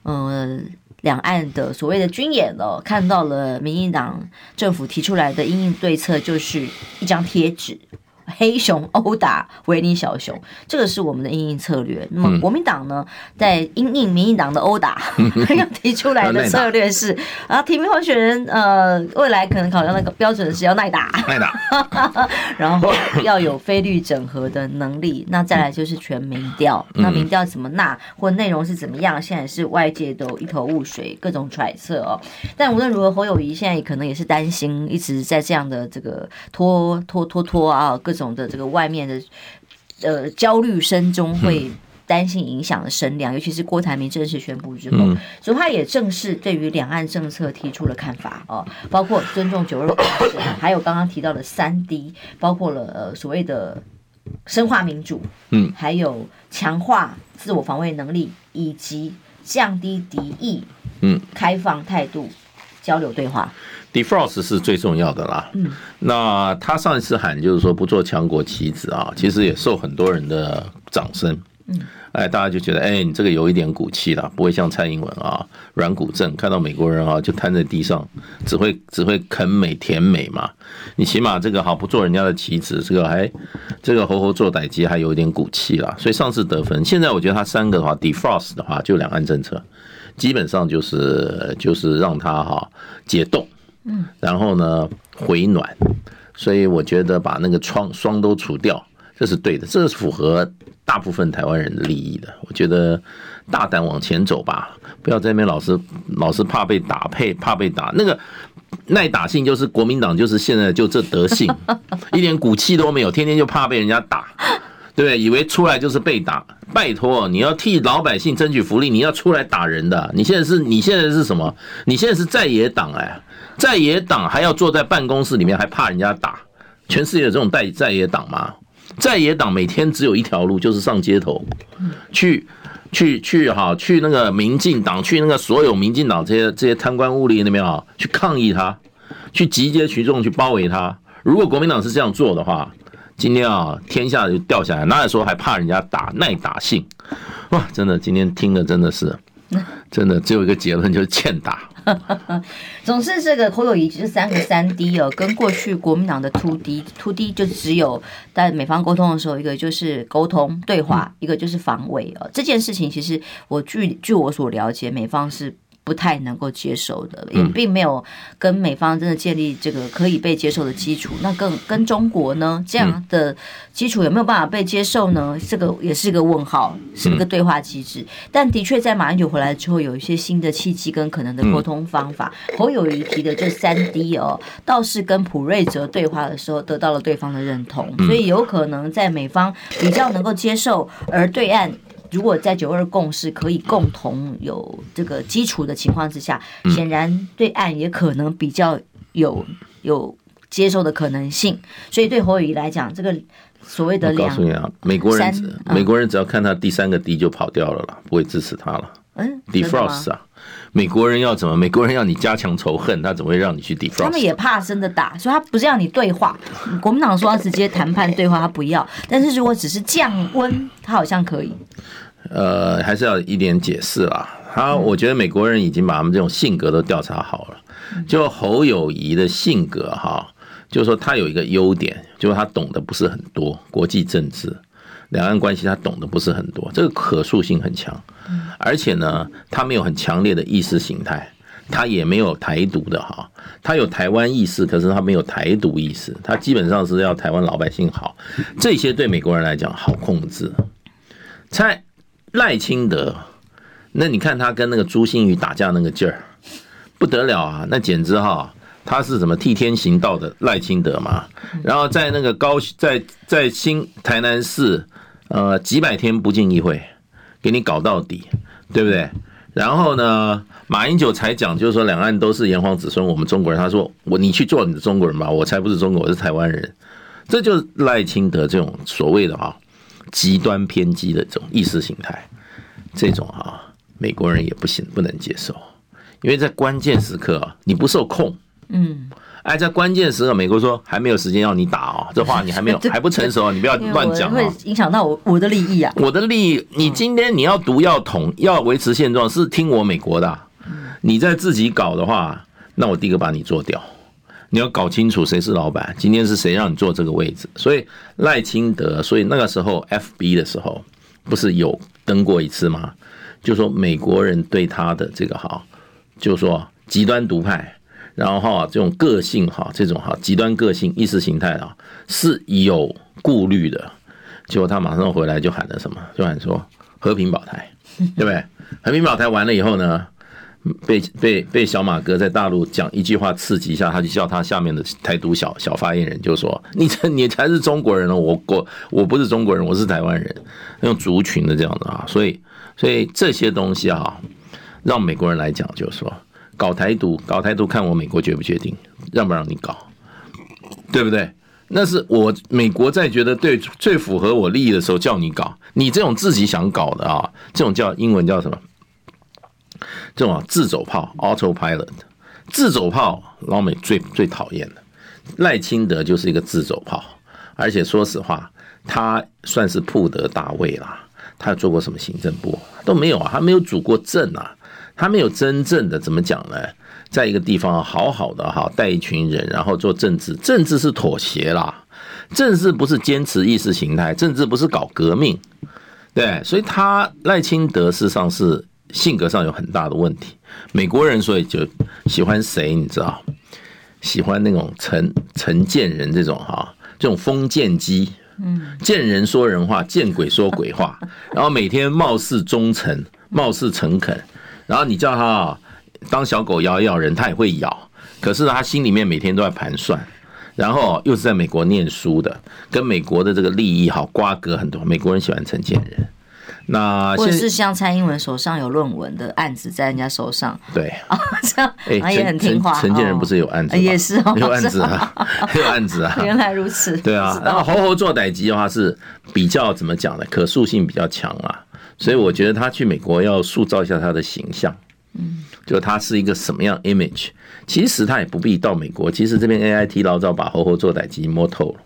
Speaker 1: 呃。两岸的所谓的军演了，看到了民进党政府提出来的应对策，就是一张贴纸。黑熊殴打维尼小熊，这个是我们的应应策略。那么国民党呢，在应应民进党的殴打，要提出来的策略是，啊，提名候选人呃，未来可能考量那个标准是要耐打，
Speaker 2: 耐打，
Speaker 1: 然后要有非绿整合的能力。那再来就是全民调，那民调怎么纳，或内容是怎么样，现在是外界都一头雾水，各种揣测哦。但无论如何，侯友谊现在可能也是担心，一直在这样的这个拖拖拖拖啊，各。种的这个外面的呃焦虑声中，会担心影响的声量，尤其是郭台铭正式宣布之后，嗯、所以他也正式对于两岸政策提出了看法哦，包括尊重九二共识，还有刚刚提到的三 D，包括了呃所谓的深化民主，嗯，还有强化自我防卫能力，以及降低敌意，嗯，开放态度交流对话。
Speaker 2: Defrost 是最重要的啦。嗯，那他上一次喊就是说不做强国棋子啊，其实也受很多人的掌声。嗯，哎，大家就觉得，哎，你这个有一点骨气了，不会像蔡英文啊软骨症，看到美国人啊就瘫在地上，只会只会啃美甜美嘛。你起码这个好不做人家的棋子，这个还这个猴猴做歹鸡还有一点骨气啦。所以上次得分，现在我觉得他三个的话，Defrost 的话就两岸政策，基本上就是就是让他哈解冻。然后呢，回暖，所以我觉得把那个窗双都除掉，这是对的，这是符合大部分台湾人的利益的。我觉得大胆往前走吧，不要在那边老是老是怕被打，配怕被打。那个耐打性就是国民党，就是现在就这德性，一点骨气都没有，天天就怕被人家打，对？以为出来就是被打。拜托，你要替老百姓争取福利，你要出来打人的。你现在是你现在是什么？你现在是在野党哎。在野党还要坐在办公室里面，还怕人家打？全世界有这种在在野党吗？在野党每天只有一条路，就是上街头，去去去哈，去那个民进党，去那个所有民进党这些这些贪官污吏那边啊，去抗议他，去集结群众去包围他。如果国民党是这样做的话，今天啊天下就掉下来，哪有说还怕人家打？耐打性哇！真的，今天听的真的是，真的只有一个结论，就是欠打。
Speaker 1: 总是这个侯友宜就是三个三 D 哦，跟过去国民党的 two D，two D 就只有在美方沟通的时候，一个就是沟通对话，一个就是防卫哦。这件事情其实我据据我所了解，美方是。不太能够接受的，也并没有跟美方真的建立这个可以被接受的基础。那更跟中国呢，这样的基础有没有办法被接受呢？这个也是一个问号，是一个对话机制。但的确在马英九回来之后，有一些新的契机跟可能的沟通方法。侯友谊提的这三 D 哦，倒是跟普瑞泽对话的时候得到了对方的认同，所以有可能在美方比较能够接受，而对岸。如果在九二共识可以共同有这个基础的情况之下，显然对岸也可能比较有有接受的可能性。所以对侯友谊来讲，这个所谓的两，
Speaker 2: 我告诉你啊，美国人美国人只要看他第三个 D 就跑掉了啦，不会支持他了。嗯，defrost 啊，美国人要怎么？美国人要你加强仇恨，他怎么会让你去 defrost？
Speaker 1: 他们也怕真的打，所以他不是要你对话。国民党说要直接谈判对话，他不要。但是如果只是降温，他好像可以。
Speaker 2: 呃，还是要一点解释啦。他我觉得美国人已经把他们这种性格都调查好了。就侯友宜的性格哈，就是说他有一个优点，就是他懂得不是很多国际政治、两岸关系，他懂得不是很多，这个可塑性很强。而且呢，他没有很强烈的意识形态，他也没有台独的哈，他有台湾意识，可是他没有台独意识，他基本上是要台湾老百姓好，这些对美国人来讲好控制。蔡。赖清德，那你看他跟那个朱新宇打架那个劲儿，不得了啊！那简直哈，他是什么替天行道的赖清德嘛？然后在那个高在在新台南市，呃，几百天不进议会，给你搞到底，对不对？然后呢，马英九才讲，就是说两岸都是炎黄子孙，我们中国人。他说我你去做你的中国人吧，我才不是中国，我是台湾人。这就是赖清德这种所谓的啊极端偏激的这种意识形态，这种啊美国人也不行不能接受，因为在关键时刻啊你不受控，嗯。哎，在关键时刻，美国说还没有时间要你打哦，这话你还没有 还不成熟，你不要乱讲，
Speaker 1: 会影响到我我的利益啊。
Speaker 2: 我的利益，你今天你要毒要统，要维持现状，是听我美国的。你在自己搞的话，那我第一个把你做掉。你要搞清楚谁是老板，今天是谁让你坐这个位置。所以赖清德，所以那个时候 FB 的时候，不是有登过一次吗？就说美国人对他的这个哈，就说极端独派。然后哈，这种个性哈，这种哈极端个性意识形态啊，是有顾虑的。结果他马上回来就喊了什么？就喊说和平保台，对不对？和平保台完了以后呢，被被被小马哥在大陆讲一句话刺激一下，他就叫他下面的台独小小发言人就说：“你这你才是中国人了，我我我不是中国人，我是台湾人。”那种族群的这样子啊，所以所以这些东西啊，让美国人来讲就是说。搞台独，搞台独，看我美国决不决定，让不让你搞，对不对？那是我美国在觉得对最符合我利益的时候叫你搞，你这种自己想搞的啊，这种叫英文叫什么？这种自走炮 （autopilot），自走炮，老美最最讨厌的。赖清德就是一个自走炮，而且说实话，他算是铺得大位啦。他做过什么行政部都没有啊，他没有主过政啊。他没有真正的怎么讲呢？在一个地方好好的哈带一群人，然后做政治，政治是妥协啦，政治不是坚持意识形态，政治不是搞革命，对，所以他赖清德事实上是性格上有很大的问题。美国人所以就喜欢谁，你知道？喜欢那种陈陈建仁这种哈，这种封建机，嗯，见人说人话，见鬼说鬼话，然后每天貌似忠诚，貌似诚恳。然后你叫他啊，当小狗咬一咬人，他也会咬。可是他心里面每天都在盘算。然后又是在美国念书的，跟美国的这个利益好瓜葛很多。美国人喜欢承建人，那
Speaker 1: 或者是像蔡英文手上有论文的案子在人家手上，
Speaker 2: 对
Speaker 1: 啊，这样他也很听话。
Speaker 2: 陈建人不是有案子吗？
Speaker 1: 也是
Speaker 2: 有案子啊，有案子啊。
Speaker 1: 原来如此。
Speaker 2: 对啊，然后猴猴做代志的话是比较怎么讲呢？可塑性比较强啊。所以我觉得他去美国要塑造一下他的形象，嗯，就他是一个什么样 image。其实他也不必到美国，其实这边 AIT 老早把侯侯做仔机摸透了，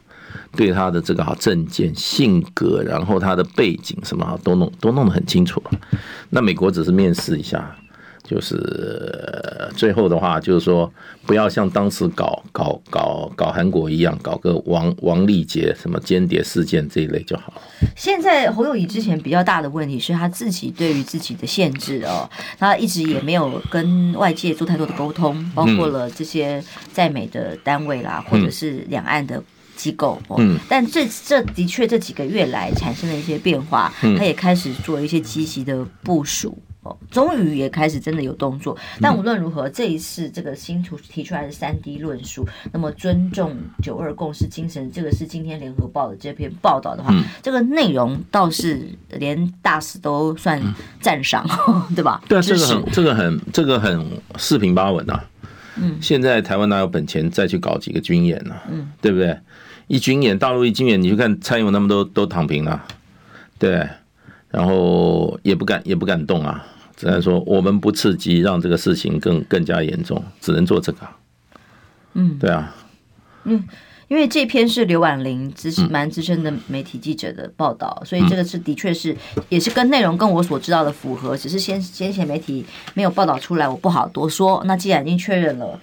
Speaker 2: 对他的这个好证件、性格，然后他的背景什么好都弄都弄得很清楚了。那美国只是面试一下。就是最后的话，就是说不要像当时搞搞搞搞韩国一样，搞个王王立杰什么间谍事件这一类就好了。
Speaker 1: 现在侯友宜之前比较大的问题是他自己对于自己的限制哦，他一直也没有跟外界做太多的沟通，包括了这些在美的单位啦，或者是两岸的机构哦。嗯。但这这的确这几个月来产生了一些变化，他也开始做一些积极的部署。哦，终于也开始真的有动作，但无论如何，这一次这个新图提出来的三 D 论述，那么尊重九二共识精神，这个是今天联合报的这篇报道的话，嗯、这个内容倒是连大使都算赞赏，嗯、对吧？
Speaker 2: 对，这个很这个很这个很四平八稳啊。嗯，现在台湾哪有本钱再去搞几个军演呢？嗯，对不对？一军演，大陆一军演，你去看蔡英文他们都都躺平了，对。然后也不敢也不敢动啊，只能说我们不刺激，让这个事情更更加严重，只能做这个。嗯，对啊，
Speaker 1: 嗯，因为这篇是刘婉玲资蛮资深的媒体记者的报道，所以这个是的确是也是跟内容跟我所知道的符合，只是先先前媒体没有报道出来，我不好多说。那既然已经确认了。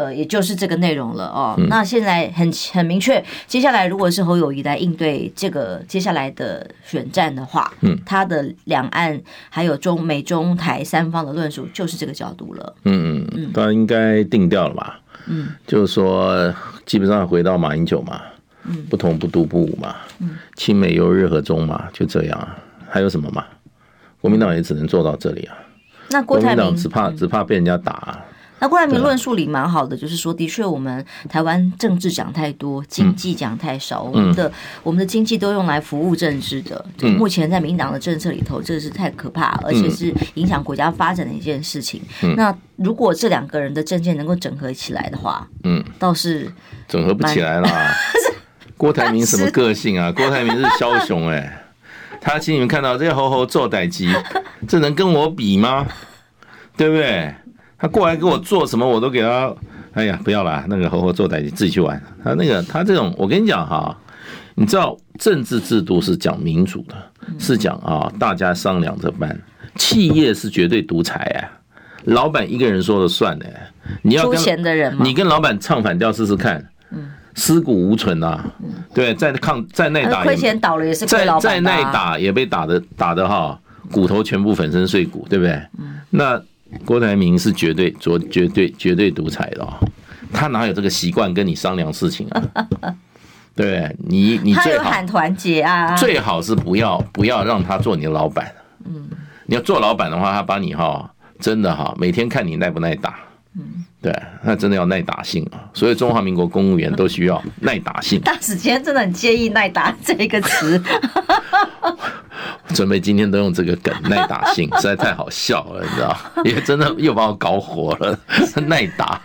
Speaker 1: 呃，也就是这个内容了哦。嗯、那现在很很明确，接下来如果是侯友谊来应对这个接下来的选战的话，嗯，他的两岸还有中美中台三方的论述就是这个角度了。
Speaker 2: 嗯嗯嗯，当然应该定掉了吧？嗯，就是说基本上回到马英九嘛，嗯，不同不独不武嘛，嗯，亲美优日和中嘛，就这样。还有什么嘛？国民党也只能做到这里啊。
Speaker 1: 那郭台铭
Speaker 2: 只怕只怕被人家打、啊。
Speaker 1: 那郭台铭论述里蛮好的，就是说，的确我们台湾政治讲太多，经济讲太少，我们的我们的经济都用来服务政治的。目前在民进党的政策里头，这是太可怕，而且是影响国家发展的一件事情。那如果这两个人的政见能够整合起来的话，嗯，倒是
Speaker 2: 整合不起来啦。郭台铭什么个性啊？郭台铭是枭雄哎，他请你们看到这些猴猴做代机，这能跟我比吗？对不对？他过来给我做什么，我都给他。哎呀，不要啦，那个猴猴做代机自己去玩。他那个他这种，我跟你讲哈，你知道政治制度是讲民主的，是讲啊大家商量着办。企业是绝对独裁哎，老板一个人说了算哎。你要跟
Speaker 1: 的人，
Speaker 2: 你跟老板唱反调试试看。嗯。尸骨无存呐，对，在抗在内打，
Speaker 1: 亏钱倒了也是
Speaker 2: 在在内打也被打的打的哈，骨头全部粉身碎骨，对不对？那郭台铭是绝对绝绝对绝对独裁的，哦他哪有这个习惯跟你商量事情啊？对 不对？你你最好喊
Speaker 1: 团结啊，
Speaker 2: 最好是不要不要让他做你的老板。嗯，你要做老板的话，他把你哈真的哈每天看你耐不耐打。嗯。对，那真的要耐打性啊！所以中华民国公务员都需要 耐打性。
Speaker 1: 大使今天真的很介意“耐打”这个词，
Speaker 2: 准备今天都用这个梗“耐打性”，实在太好笑了，你知道？因为真的又把我搞火了。耐打，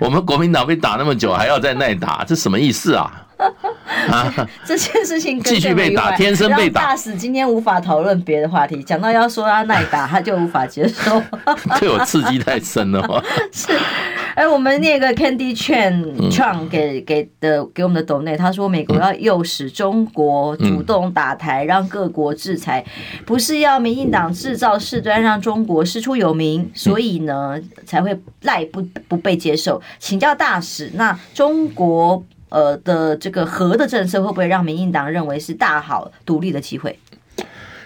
Speaker 2: 我们国民党被打那么久，还要再耐打，这什么意思啊？
Speaker 1: 啊！这件事情
Speaker 2: 继续被打，天生被打。
Speaker 1: 大使今天无法讨论别的话题，讲到要说他耐打，他就无法接受。
Speaker 2: 对我刺激太深了吗？
Speaker 1: 是。哎，我们那个 Candy Chan Chang 给给的给我们的董内，他说美国要诱使中国主动打台，让各国制裁，不是要民进党制造事端，让中国师出有名，所以呢才会赖不不被接受。请教大使，那中国？呃的这个和的政策会不会让民进党认为是大好独立的机会？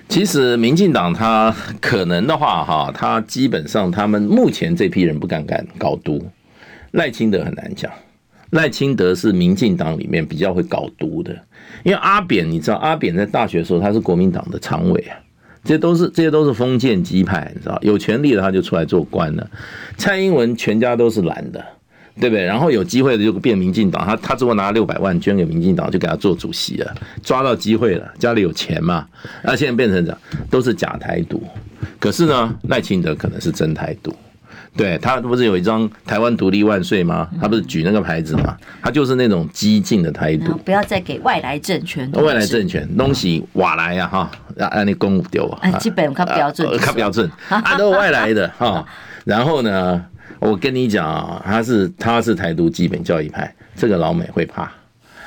Speaker 2: 其实民进党他可能的话哈，他基本上他们目前这批人不敢敢搞独，赖清德很难讲。赖清德是民进党里面比较会搞独的，因为阿扁你知道，阿扁在大学的时候他是国民党的常委啊，这都是这些都是封建基派，你知道，有权力的他就出来做官了。蔡英文全家都是蓝的。对不对？然后有机会的就变民进党，他他如果拿六百万捐给民进党，就给他做主席了，抓到机会了，家里有钱嘛。那现在变成这样，都是假台独。可是呢，赖清德可能是真台独。对，他不是有一张“台湾独立万岁”吗？他不是举那个牌子吗？他就是那种激进的台独。
Speaker 1: 不要再给外来政权。
Speaker 2: 外来政权东西瓦来呀哈，让你公丢啊。
Speaker 1: 基本看标准，
Speaker 2: 看标准，啊 都是外来的哈。然后呢？我跟你讲啊，他是他是台独基本教义派，这个老美会怕，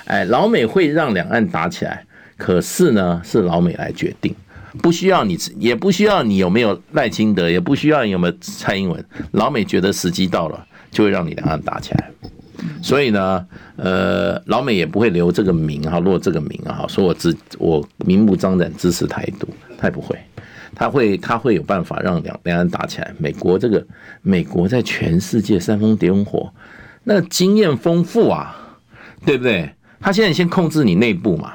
Speaker 2: 哎，老美会让两岸打起来，可是呢是老美来决定，不需要你，也不需要你有没有赖清德，也不需要你有没有蔡英文，老美觉得时机到了，就会让你两岸打起来，所以呢，呃，老美也不会留这个名哈，落这个名啊，说我支我明目张胆支持台独，他也不会。他会，他会有办法让两两岸打起来。美国这个，美国在全世界煽风点火，那经验丰富啊，对不对？他现在先控制你内部嘛，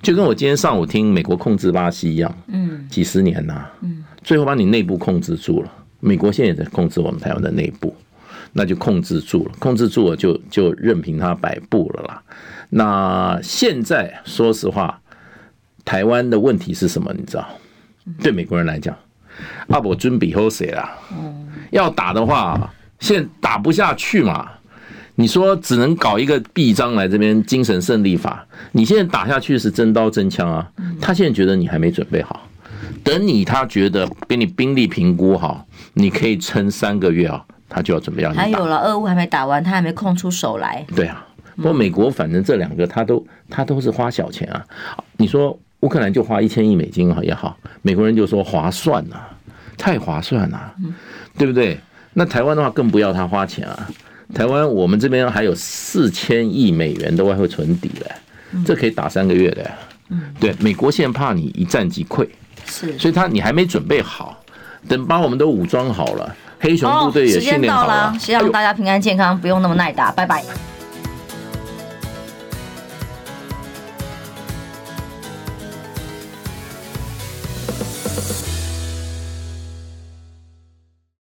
Speaker 2: 就跟我今天上午听美国控制巴西一样，嗯，几十年呐，嗯，最后把你内部控制住了。美国现在也在控制我们台湾的内部，那就控制住了，控制住了就就任凭他摆布了啦。那现在说实话，台湾的问题是什么？你知道？对美国人来讲，阿伯尊比后谁啦？要打的话，现在打不下去嘛。你说只能搞一个臂章来这边精神胜利法。你现在打下去是真刀真枪啊。他现在觉得你还没准备好，等你他觉得给你兵力评估好，你可以撑三个月啊，他就要准备要你打。
Speaker 1: 还有了，俄乌还没打完，他还没空出手来。
Speaker 2: 对啊，不过美国反正这两个他都他都是花小钱啊。你说。乌克兰就花一千亿美金也好，美国人就说划算呐，太划算了，对不对？那台湾的话更不要他花钱啊。台湾我们这边还有四千亿美元的外汇存底嘞，这可以打三个月的。对，美国现在怕你一战即溃，是，所以他你还没准备好，等把我们都武装好了，黑熊部队也训练好了，
Speaker 1: 希望大家平安健康，不用那么耐打，拜拜。